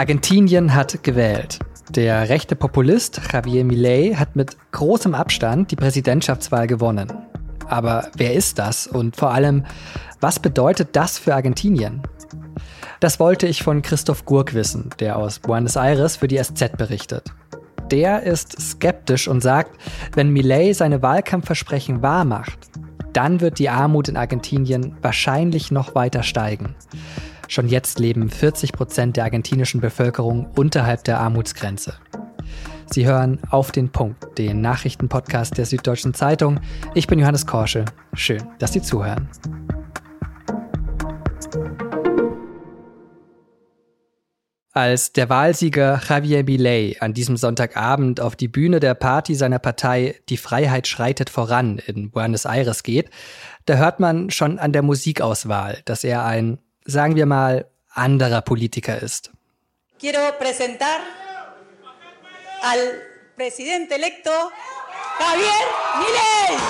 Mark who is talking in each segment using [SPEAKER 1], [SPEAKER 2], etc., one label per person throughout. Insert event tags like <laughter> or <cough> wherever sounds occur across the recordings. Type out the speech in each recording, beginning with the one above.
[SPEAKER 1] Argentinien hat gewählt. Der rechte Populist Javier Milei hat mit großem Abstand die Präsidentschaftswahl gewonnen. Aber wer ist das und vor allem, was bedeutet das für Argentinien? Das wollte ich von Christoph Gurk wissen, der aus Buenos Aires für die SZ berichtet. Der ist skeptisch und sagt, wenn Millet seine Wahlkampfversprechen wahrmacht, dann wird die Armut in Argentinien wahrscheinlich noch weiter steigen. Schon jetzt leben 40 Prozent der argentinischen Bevölkerung unterhalb der Armutsgrenze. Sie hören auf den Punkt, den Nachrichtenpodcast der Süddeutschen Zeitung. Ich bin Johannes Korsche. Schön, dass Sie zuhören. Als der Wahlsieger Javier Milei an diesem Sonntagabend auf die Bühne der Party seiner Partei Die Freiheit schreitet voran in Buenos Aires geht, da hört man schon an der Musikauswahl, dass er ein, sagen wir mal, anderer Politiker ist. Quiero presentar al presidente electo Javier Milei.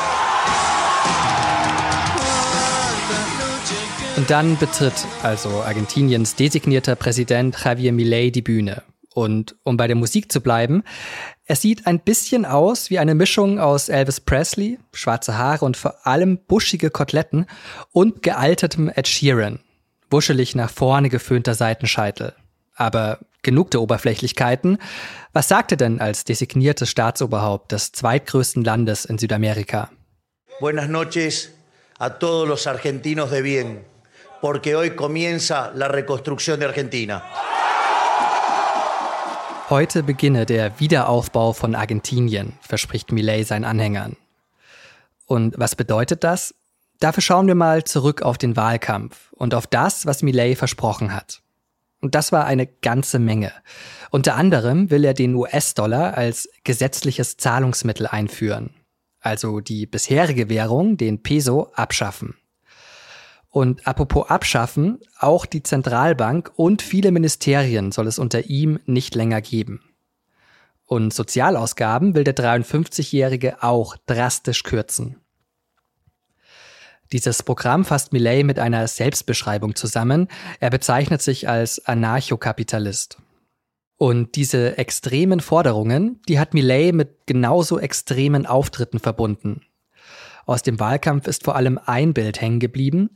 [SPEAKER 1] Und dann betritt also Argentiniens designierter Präsident Javier Milei die Bühne. Und um bei der Musik zu bleiben, es sieht ein bisschen aus wie eine Mischung aus Elvis Presley, schwarze Haare und vor allem buschige Koteletten und gealtertem Ed Sheeran, wuschelig nach vorne geföhnter Seitenscheitel. Aber genug der Oberflächlichkeiten. Was sagt er denn als designiertes Staatsoberhaupt des zweitgrößten Landes in Südamerika?
[SPEAKER 2] Buenas noches a todos los argentinos de bien porque hoy comienza la reconstrucción de Argentina.
[SPEAKER 1] Heute beginne der Wiederaufbau von Argentinien, verspricht Millet seinen Anhängern. Und was bedeutet das? Dafür schauen wir mal zurück auf den Wahlkampf und auf das, was Millet versprochen hat. Und das war eine ganze Menge. Unter anderem will er den US-Dollar als gesetzliches Zahlungsmittel einführen, also die bisherige Währung, den Peso, abschaffen. Und apropos abschaffen, auch die Zentralbank und viele Ministerien soll es unter ihm nicht länger geben. Und Sozialausgaben will der 53-Jährige auch drastisch kürzen. Dieses Programm fasst Millet mit einer Selbstbeschreibung zusammen. Er bezeichnet sich als Anarchokapitalist. Und diese extremen Forderungen, die hat Millet mit genauso extremen Auftritten verbunden. Aus dem Wahlkampf ist vor allem ein Bild hängen geblieben.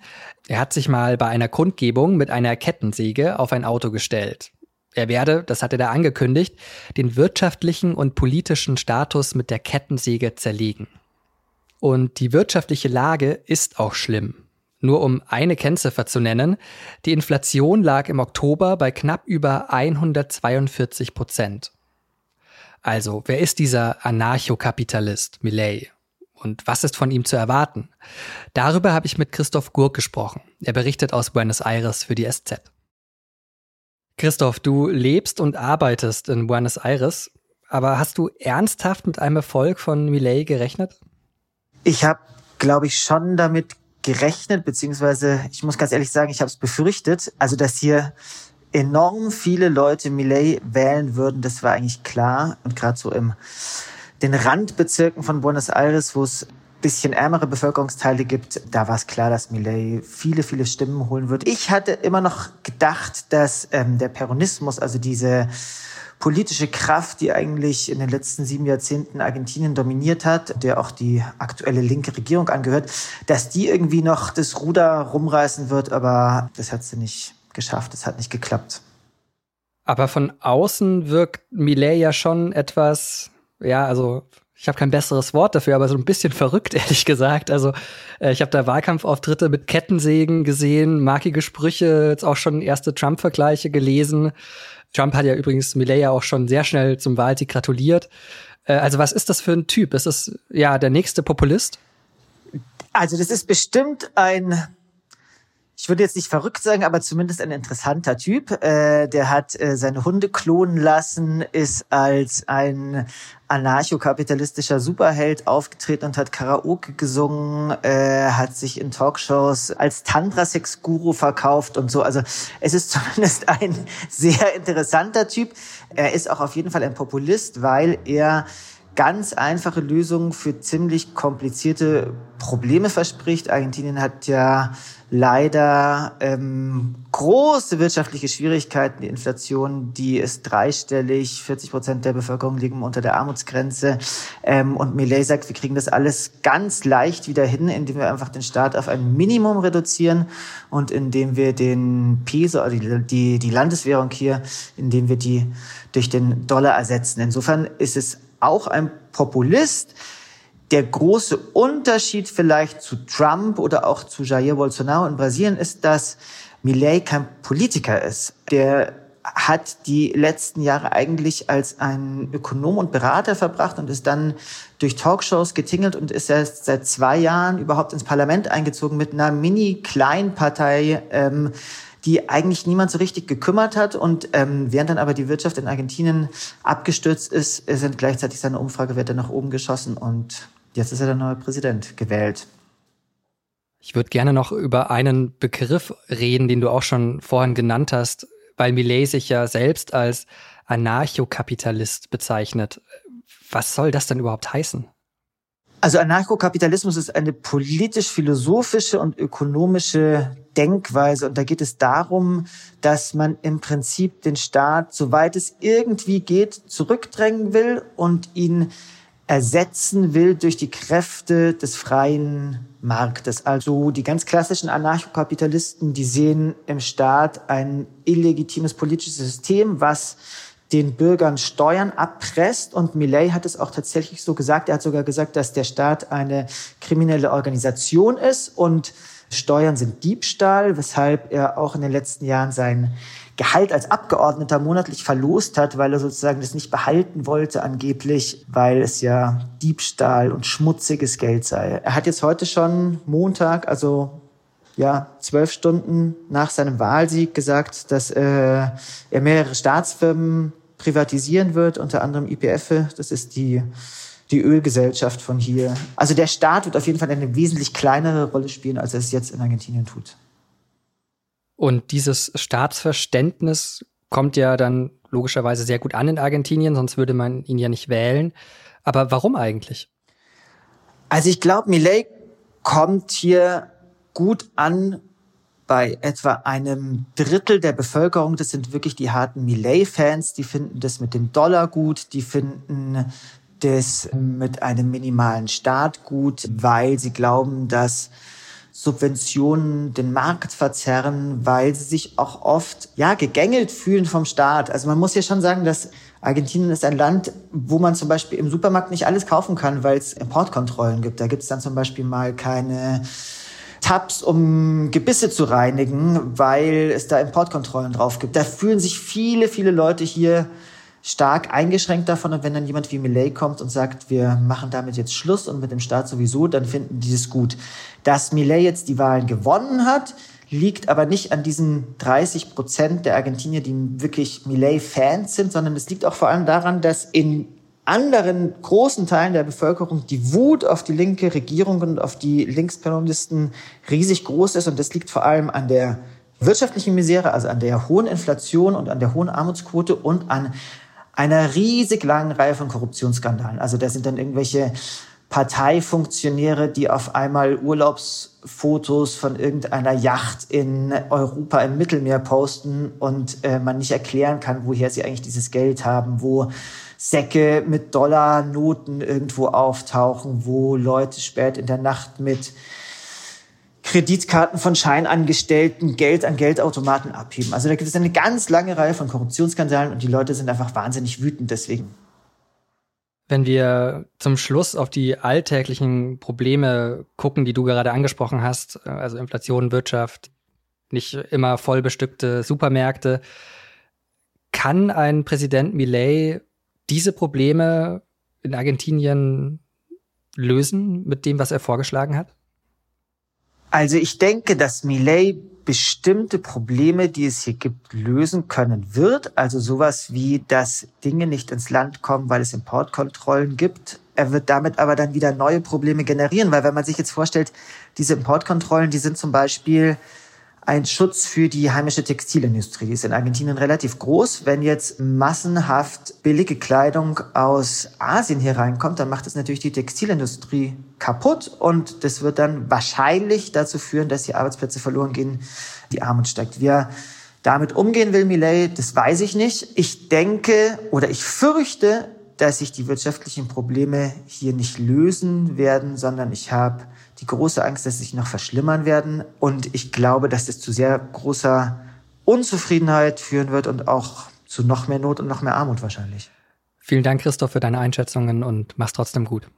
[SPEAKER 1] Er hat sich mal bei einer Kundgebung mit einer Kettensäge auf ein Auto gestellt. Er werde, das hat er da angekündigt, den wirtschaftlichen und politischen Status mit der Kettensäge zerlegen. Und die wirtschaftliche Lage ist auch schlimm. Nur um eine Kennziffer zu nennen, die Inflation lag im Oktober bei knapp über 142 Prozent. Also, wer ist dieser Anarchokapitalist, Millet? und was ist von ihm zu erwarten? Darüber habe ich mit Christoph Gurk gesprochen. Er berichtet aus Buenos Aires für die SZ. Christoph, du lebst und arbeitest in Buenos Aires, aber hast du ernsthaft mit einem Erfolg von Millet gerechnet?
[SPEAKER 3] Ich habe, glaube ich, schon damit gerechnet, beziehungsweise ich muss ganz ehrlich sagen, ich habe es befürchtet. Also, dass hier enorm viele Leute Millet wählen würden, das war eigentlich klar. Und gerade so im den Randbezirken von Buenos Aires, wo es bisschen ärmere Bevölkerungsteile gibt, da war es klar, dass Millet viele, viele Stimmen holen wird. Ich hatte immer noch gedacht, dass ähm, der Peronismus, also diese politische Kraft, die eigentlich in den letzten sieben Jahrzehnten Argentinien dominiert hat, der auch die aktuelle linke Regierung angehört, dass die irgendwie noch das Ruder rumreißen wird, aber das hat sie nicht geschafft, das hat nicht geklappt.
[SPEAKER 1] Aber von außen wirkt Millet ja schon etwas ja, also ich habe kein besseres Wort dafür, aber so ein bisschen verrückt, <laughs> ehrlich gesagt. Also äh, ich habe da Wahlkampfauftritte mit Kettensägen gesehen, markige Sprüche, jetzt auch schon erste Trump-Vergleiche gelesen. Trump hat ja übrigens Millet ja auch schon sehr schnell zum Wahlsieg gratuliert. Äh, also was ist das für ein Typ? Ist das ja der nächste Populist?
[SPEAKER 3] Also das ist bestimmt ein ich würde jetzt nicht verrückt sagen, aber zumindest ein interessanter Typ. Äh, der hat äh, seine Hunde klonen lassen, ist als ein anarchokapitalistischer Superheld aufgetreten und hat Karaoke gesungen, äh, hat sich in Talkshows als Tantrasex-Guru verkauft und so. Also es ist <laughs> zumindest ein sehr interessanter Typ. Er ist auch auf jeden Fall ein Populist, weil er ganz einfache Lösungen für ziemlich komplizierte Probleme verspricht. Argentinien hat ja leider ähm, große wirtschaftliche Schwierigkeiten. Die Inflation, die ist dreistellig, 40 Prozent der Bevölkerung liegen unter der Armutsgrenze. Ähm, und Millet sagt, wir kriegen das alles ganz leicht wieder hin, indem wir einfach den Staat auf ein Minimum reduzieren und indem wir den Peso, also die, die, die Landeswährung hier, indem wir die durch den Dollar ersetzen. Insofern ist es auch ein Populist, der große Unterschied vielleicht zu Trump oder auch zu Jair Bolsonaro in Brasilien ist, dass Milei kein Politiker ist. Der hat die letzten Jahre eigentlich als ein Ökonom und Berater verbracht und ist dann durch Talkshows getingelt und ist erst seit zwei Jahren überhaupt ins Parlament eingezogen mit einer Mini-Kleinpartei, ähm, die eigentlich niemand so richtig gekümmert hat. Und ähm, während dann aber die Wirtschaft in Argentinien abgestürzt ist, sind gleichzeitig seine Umfragewerte nach oben geschossen und Jetzt ist er der neue Präsident gewählt.
[SPEAKER 1] Ich würde gerne noch über einen Begriff reden, den du auch schon vorhin genannt hast, weil Millet sich ja selbst als Anarchokapitalist bezeichnet. Was soll das denn überhaupt heißen?
[SPEAKER 3] Also Anarchokapitalismus ist eine politisch-philosophische und ökonomische Denkweise. Und da geht es darum, dass man im Prinzip den Staat, soweit es irgendwie geht, zurückdrängen will und ihn ersetzen will durch die Kräfte des freien Marktes. Also die ganz klassischen Anarchokapitalisten, die sehen im Staat ein illegitimes politisches System, was den Bürgern Steuern abpresst. Und Millet hat es auch tatsächlich so gesagt. Er hat sogar gesagt, dass der Staat eine kriminelle Organisation ist und Steuern sind Diebstahl, weshalb er auch in den letzten Jahren sein Gehalt als Abgeordneter monatlich verlost hat, weil er sozusagen das nicht behalten wollte angeblich, weil es ja Diebstahl und schmutziges Geld sei. Er hat jetzt heute schon Montag, also ja, zwölf Stunden nach seinem Wahlsieg gesagt, dass äh, er mehrere Staatsfirmen privatisieren wird, unter anderem IPF, das ist die die Ölgesellschaft von hier. Also der Staat wird auf jeden Fall eine wesentlich kleinere Rolle spielen, als er es jetzt in Argentinien tut.
[SPEAKER 1] Und dieses Staatsverständnis kommt ja dann logischerweise sehr gut an in Argentinien, sonst würde man ihn ja nicht wählen. Aber warum eigentlich?
[SPEAKER 3] Also ich glaube, Millet kommt hier gut an bei etwa einem Drittel der Bevölkerung. Das sind wirklich die harten Millet-Fans. Die finden das mit dem Dollar gut. Die finden das mit einem minimalen Staat gut, weil sie glauben, dass Subventionen den Markt verzerren, weil sie sich auch oft ja gegängelt fühlen vom Staat. Also man muss ja schon sagen, dass Argentinien ist ein Land, wo man zum Beispiel im Supermarkt nicht alles kaufen kann, weil es Importkontrollen gibt. Da gibt es dann zum Beispiel mal keine Tabs, um Gebisse zu reinigen, weil es da Importkontrollen drauf gibt. Da fühlen sich viele, viele Leute hier stark eingeschränkt davon. Und wenn dann jemand wie Millet kommt und sagt, wir machen damit jetzt Schluss und mit dem Staat sowieso, dann finden die das gut. Dass Millet jetzt die Wahlen gewonnen hat, liegt aber nicht an diesen 30 Prozent der Argentinier, die wirklich Millet-Fans sind, sondern es liegt auch vor allem daran, dass in anderen großen Teilen der Bevölkerung die Wut auf die linke Regierung und auf die Linksperonisten riesig groß ist. Und das liegt vor allem an der wirtschaftlichen Misere, also an der hohen Inflation und an der hohen Armutsquote und an einer riesig langen Reihe von Korruptionsskandalen. Also da sind dann irgendwelche Parteifunktionäre, die auf einmal Urlaubsfotos von irgendeiner Yacht in Europa im Mittelmeer posten und äh, man nicht erklären kann, woher sie eigentlich dieses Geld haben, wo Säcke mit Dollarnoten irgendwo auftauchen, wo Leute spät in der Nacht mit Kreditkarten von Scheinangestellten Geld an Geldautomaten abheben. Also da gibt es eine ganz lange Reihe von Korruptionsskandalen und die Leute sind einfach wahnsinnig wütend deswegen.
[SPEAKER 1] Wenn wir zum Schluss auf die alltäglichen Probleme gucken, die du gerade angesprochen hast, also Inflation, Wirtschaft, nicht immer vollbestückte Supermärkte, kann ein Präsident Millet diese Probleme in Argentinien lösen mit dem, was er vorgeschlagen hat?
[SPEAKER 3] Also ich denke, dass Millet bestimmte Probleme, die es hier gibt, lösen können wird. Also sowas wie, dass Dinge nicht ins Land kommen, weil es Importkontrollen gibt. Er wird damit aber dann wieder neue Probleme generieren, weil wenn man sich jetzt vorstellt, diese Importkontrollen, die sind zum Beispiel ein Schutz für die heimische Textilindustrie. Die ist in Argentinien relativ groß. Wenn jetzt massenhaft billige Kleidung aus Asien hier reinkommt, dann macht es natürlich die Textilindustrie kaputt und das wird dann wahrscheinlich dazu führen, dass die Arbeitsplätze verloren gehen, die Armut steigt. Wir damit umgehen will Millet, das weiß ich nicht. Ich denke oder ich fürchte, dass sich die wirtschaftlichen Probleme hier nicht lösen werden, sondern ich habe die große Angst, dass sie sich noch verschlimmern werden. Und ich glaube, dass das zu sehr großer Unzufriedenheit führen wird und auch zu noch mehr Not und noch mehr Armut wahrscheinlich.
[SPEAKER 1] Vielen Dank, Christoph, für deine Einschätzungen und mach's trotzdem gut.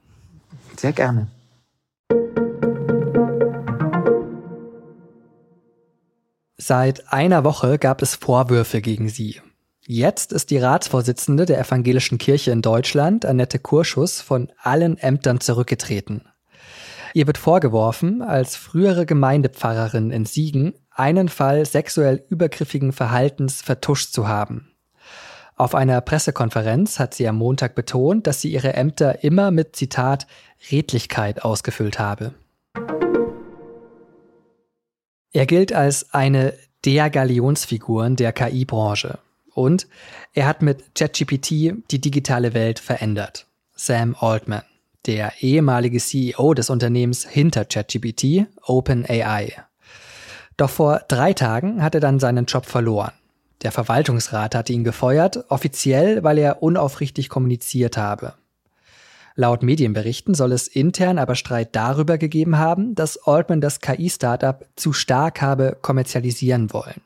[SPEAKER 3] Sehr gerne.
[SPEAKER 1] Seit einer Woche gab es Vorwürfe gegen sie. Jetzt ist die Ratsvorsitzende der Evangelischen Kirche in Deutschland, Annette Kurschus, von allen Ämtern zurückgetreten. Ihr wird vorgeworfen, als frühere Gemeindepfarrerin in Siegen einen Fall sexuell übergriffigen Verhaltens vertuscht zu haben. Auf einer Pressekonferenz hat sie am Montag betont, dass sie ihre Ämter immer mit Zitat Redlichkeit ausgefüllt habe. Er gilt als eine der Galionsfiguren der KI-Branche. Und er hat mit ChatGPT die digitale Welt verändert. Sam Altman der ehemalige CEO des Unternehmens hinter ChatGPT, OpenAI. Doch vor drei Tagen hat er dann seinen Job verloren. Der Verwaltungsrat hatte ihn gefeuert, offiziell, weil er unaufrichtig kommuniziert habe. Laut Medienberichten soll es intern aber Streit darüber gegeben haben, dass Altman das KI-Startup zu stark habe kommerzialisieren wollen.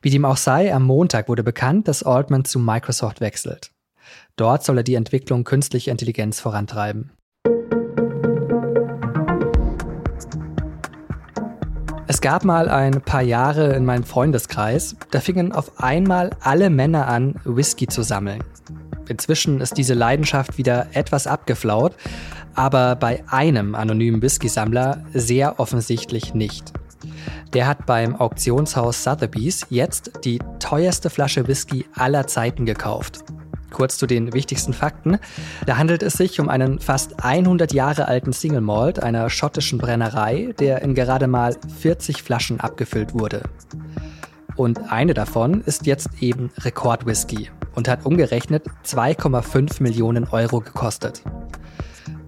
[SPEAKER 1] Wie dem auch sei, am Montag wurde bekannt, dass Altman zu Microsoft wechselt. Dort soll er die Entwicklung künstlicher Intelligenz vorantreiben. Es gab mal ein paar Jahre in meinem Freundeskreis, da fingen auf einmal alle Männer an, Whisky zu sammeln. Inzwischen ist diese Leidenschaft wieder etwas abgeflaut, aber bei einem anonymen Whisky-Sammler sehr offensichtlich nicht. Der hat beim Auktionshaus Sotheby's jetzt die teuerste Flasche Whisky aller Zeiten gekauft. Kurz zu den wichtigsten Fakten. Da handelt es sich um einen fast 100 Jahre alten Single Malt einer schottischen Brennerei, der in gerade mal 40 Flaschen abgefüllt wurde. Und eine davon ist jetzt eben Rekordwhisky und hat umgerechnet 2,5 Millionen Euro gekostet.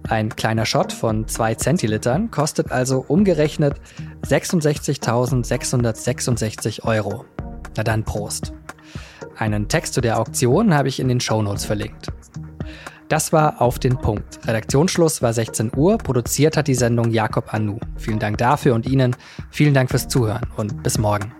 [SPEAKER 1] Ein kleiner Shot von 2 Zentilitern kostet also umgerechnet 66.666 Euro. Na dann Prost. Einen Text zu der Auktion habe ich in den Shownotes verlinkt. Das war auf den Punkt. Redaktionsschluss war 16 Uhr. Produziert hat die Sendung Jakob Anu. Vielen Dank dafür und Ihnen. Vielen Dank fürs Zuhören und bis morgen.